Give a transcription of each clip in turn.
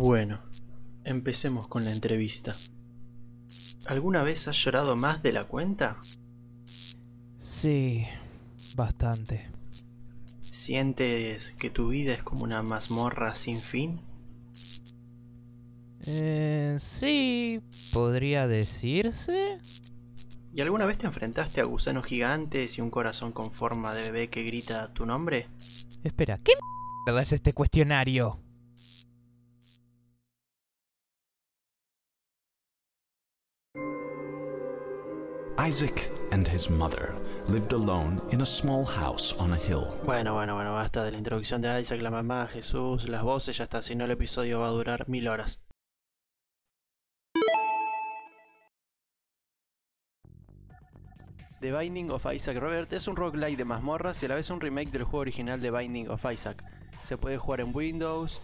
Bueno, empecemos con la entrevista. ¿Alguna vez has llorado más de la cuenta? Sí, bastante. ¿Sientes que tu vida es como una mazmorra sin fin? Eh, sí, podría decirse. ¿Y alguna vez te enfrentaste a gusanos gigantes y un corazón con forma de bebé que grita tu nombre? Espera, ¿qué mierda es este cuestionario? Isaac and his mother lived alone in a small house on a hill. Bueno, bueno, bueno, basta de la introducción de Isaac, la mamá, Jesús, las voces, ya está, si no el episodio va a durar mil horas. The Binding of Isaac Robert es un roguelike de mazmorras y a la vez un remake del juego original de Binding of Isaac. Se puede jugar en Windows,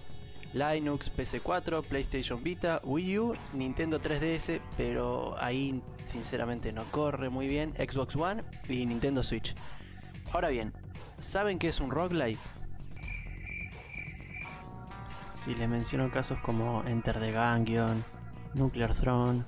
Linux, PC4, PlayStation Vita, Wii U, Nintendo 3DS, pero ahí sinceramente no corre muy bien, Xbox One y Nintendo Switch. Ahora bien, ¿saben qué es un roguelike? Si les menciono casos como Enter the Gungeon, Nuclear Throne,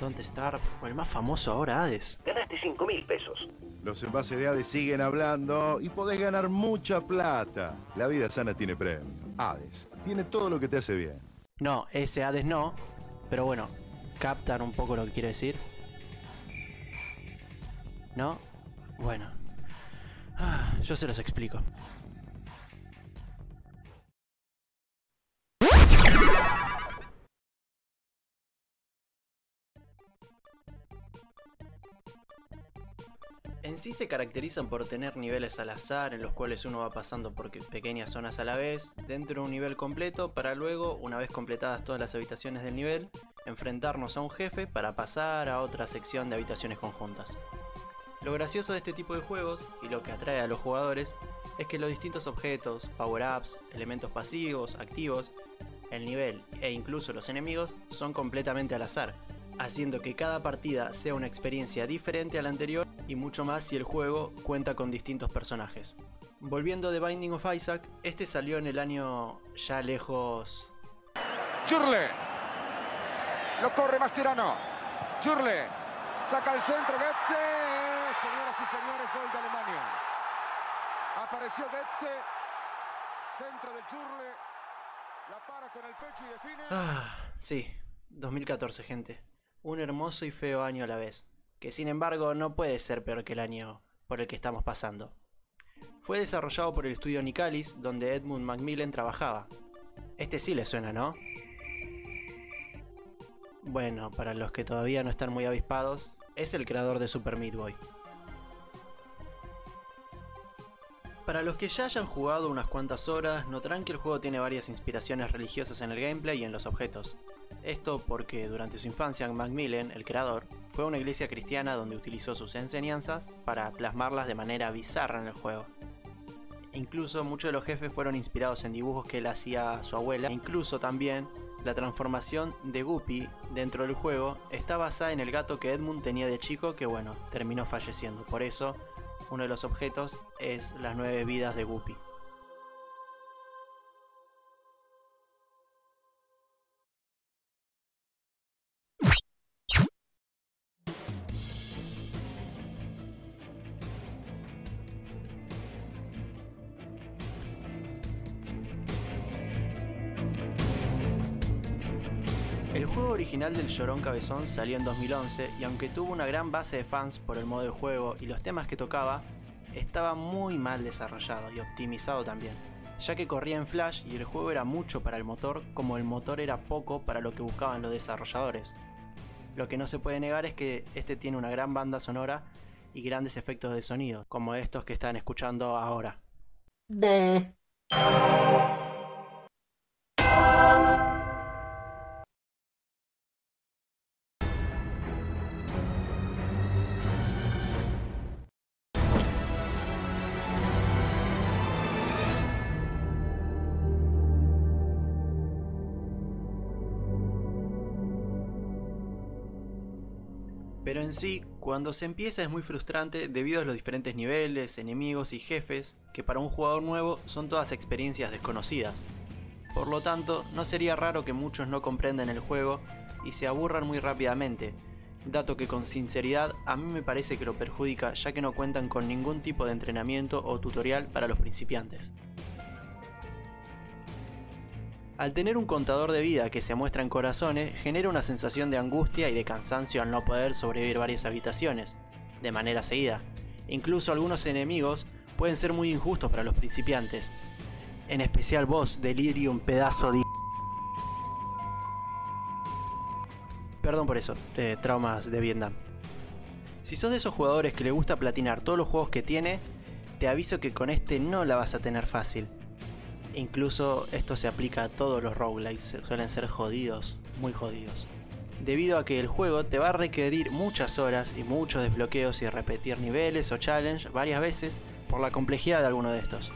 Don't Starve o el más famoso ahora Hades. Ganaste 5 mil pesos. Los envases de Hades siguen hablando y podés ganar mucha plata. La vida sana tiene premio. Hades tiene todo lo que te hace bien. No, ese Hades no, pero bueno, captan un poco lo que quiero decir. ¿No? Bueno. Ah, yo se los explico. En sí se caracterizan por tener niveles al azar en los cuales uno va pasando por pequeñas zonas a la vez, dentro de un nivel completo, para luego, una vez completadas todas las habitaciones del nivel, enfrentarnos a un jefe para pasar a otra sección de habitaciones conjuntas. Lo gracioso de este tipo de juegos, y lo que atrae a los jugadores, es que los distintos objetos, power-ups, elementos pasivos, activos, el nivel e incluso los enemigos son completamente al azar, haciendo que cada partida sea una experiencia diferente a la anterior y mucho más si el juego cuenta con distintos personajes. Volviendo de Binding of Isaac, este salió en el año ya lejos. Jurle. Lo corre Mascherano. Jurle. Saca el centro Getze. Señoras y señores, gol de Alemania. Apareció Getze. Centro de Jurle. La para con el pecho y define. Ah, sí. 2014, gente. Un hermoso y feo año a la vez que sin embargo no puede ser peor que el año por el que estamos pasando. Fue desarrollado por el estudio Nicalis, donde Edmund Macmillan trabajaba. Este sí le suena, ¿no? Bueno, para los que todavía no están muy avispados, es el creador de Super Meat Boy. Para los que ya hayan jugado unas cuantas horas, notarán que el juego tiene varias inspiraciones religiosas en el gameplay y en los objetos. Esto porque durante su infancia Macmillan, el creador, fue a una iglesia cristiana donde utilizó sus enseñanzas para plasmarlas de manera bizarra en el juego. Incluso muchos de los jefes fueron inspirados en dibujos que él hacía a su abuela, incluso también la transformación de Guppy dentro del juego está basada en el gato que Edmund tenía de chico que bueno, terminó falleciendo. Por eso, uno de los objetos es las nueve vidas de Guppy. Original del Llorón Cabezón salió en 2011 y aunque tuvo una gran base de fans por el modo de juego y los temas que tocaba, estaba muy mal desarrollado y optimizado también, ya que corría en Flash y el juego era mucho para el motor como el motor era poco para lo que buscaban los desarrolladores. Lo que no se puede negar es que este tiene una gran banda sonora y grandes efectos de sonido, como estos que están escuchando ahora. Pero en sí, cuando se empieza es muy frustrante debido a los diferentes niveles, enemigos y jefes, que para un jugador nuevo son todas experiencias desconocidas. Por lo tanto, no sería raro que muchos no comprendan el juego y se aburran muy rápidamente, dato que con sinceridad a mí me parece que lo perjudica ya que no cuentan con ningún tipo de entrenamiento o tutorial para los principiantes. Al tener un contador de vida que se muestra en corazones, genera una sensación de angustia y de cansancio al no poder sobrevivir varias habitaciones, de manera seguida. Incluso algunos enemigos pueden ser muy injustos para los principiantes. En especial vos, Delirium, pedazo de... Perdón por eso, de traumas de Vietnam. Si sos de esos jugadores que le gusta platinar todos los juegos que tiene, te aviso que con este no la vas a tener fácil. Incluso esto se aplica a todos los roguelikes, suelen ser jodidos, muy jodidos. Debido a que el juego te va a requerir muchas horas y muchos desbloqueos y repetir niveles o challenge varias veces por la complejidad de alguno de estos.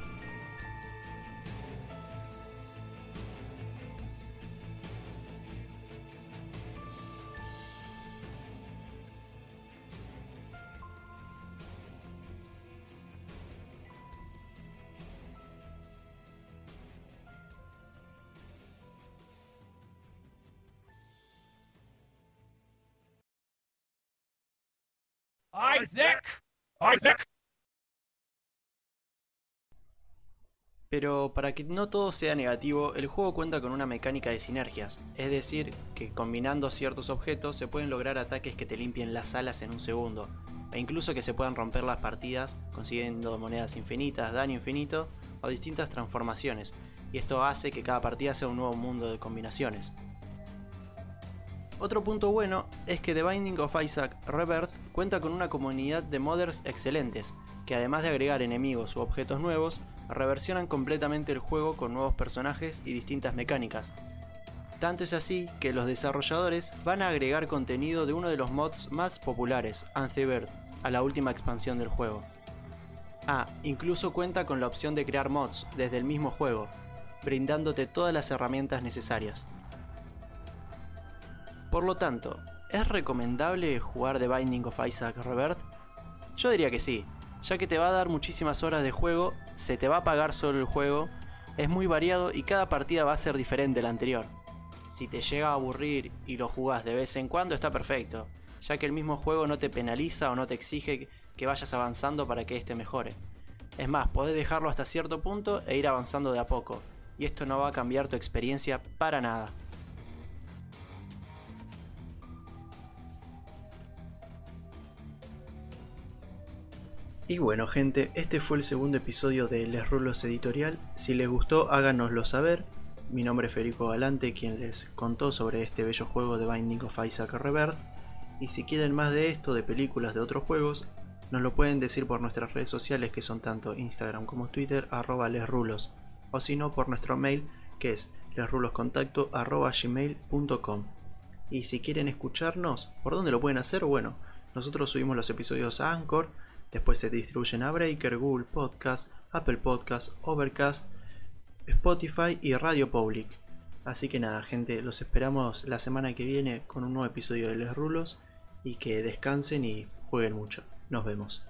Isaac! Isaac! Pero para que no todo sea negativo, el juego cuenta con una mecánica de sinergias, es decir, que combinando ciertos objetos se pueden lograr ataques que te limpien las alas en un segundo, e incluso que se puedan romper las partidas consiguiendo monedas infinitas, daño infinito o distintas transformaciones, y esto hace que cada partida sea un nuevo mundo de combinaciones. Otro punto bueno es que The Binding of Isaac Rebirth cuenta con una comunidad de modders excelentes, que además de agregar enemigos u objetos nuevos, reversionan completamente el juego con nuevos personajes y distintas mecánicas. Tanto es así que los desarrolladores van a agregar contenido de uno de los mods más populares, Anthebird, a la última expansión del juego. Ah, incluso cuenta con la opción de crear mods desde el mismo juego, brindándote todas las herramientas necesarias. Por lo tanto, ¿es recomendable jugar The Binding of Isaac Rebirth? Yo diría que sí, ya que te va a dar muchísimas horas de juego, se te va a pagar solo el juego, es muy variado y cada partida va a ser diferente a la anterior. Si te llega a aburrir y lo jugás de vez en cuando está perfecto, ya que el mismo juego no te penaliza o no te exige que vayas avanzando para que este mejore. Es más, podés dejarlo hasta cierto punto e ir avanzando de a poco, y esto no va a cambiar tu experiencia para nada. Y bueno gente, este fue el segundo episodio de Les Rulos Editorial. Si les gustó háganoslo saber. Mi nombre es Federico Galante, quien les contó sobre este bello juego de Binding of Isaac Rebirth. Y si quieren más de esto, de películas de otros juegos, nos lo pueden decir por nuestras redes sociales que son tanto Instagram como Twitter, arroba lesrulos. O si no, por nuestro mail que es lesruloscontacto arroba gmail.com. Y si quieren escucharnos, ¿por dónde lo pueden hacer? Bueno, nosotros subimos los episodios a Anchor Después se distribuyen a Breaker, Google Podcast, Apple Podcast, Overcast, Spotify y Radio Public. Así que nada, gente, los esperamos la semana que viene con un nuevo episodio de Les Rulos y que descansen y jueguen mucho. Nos vemos.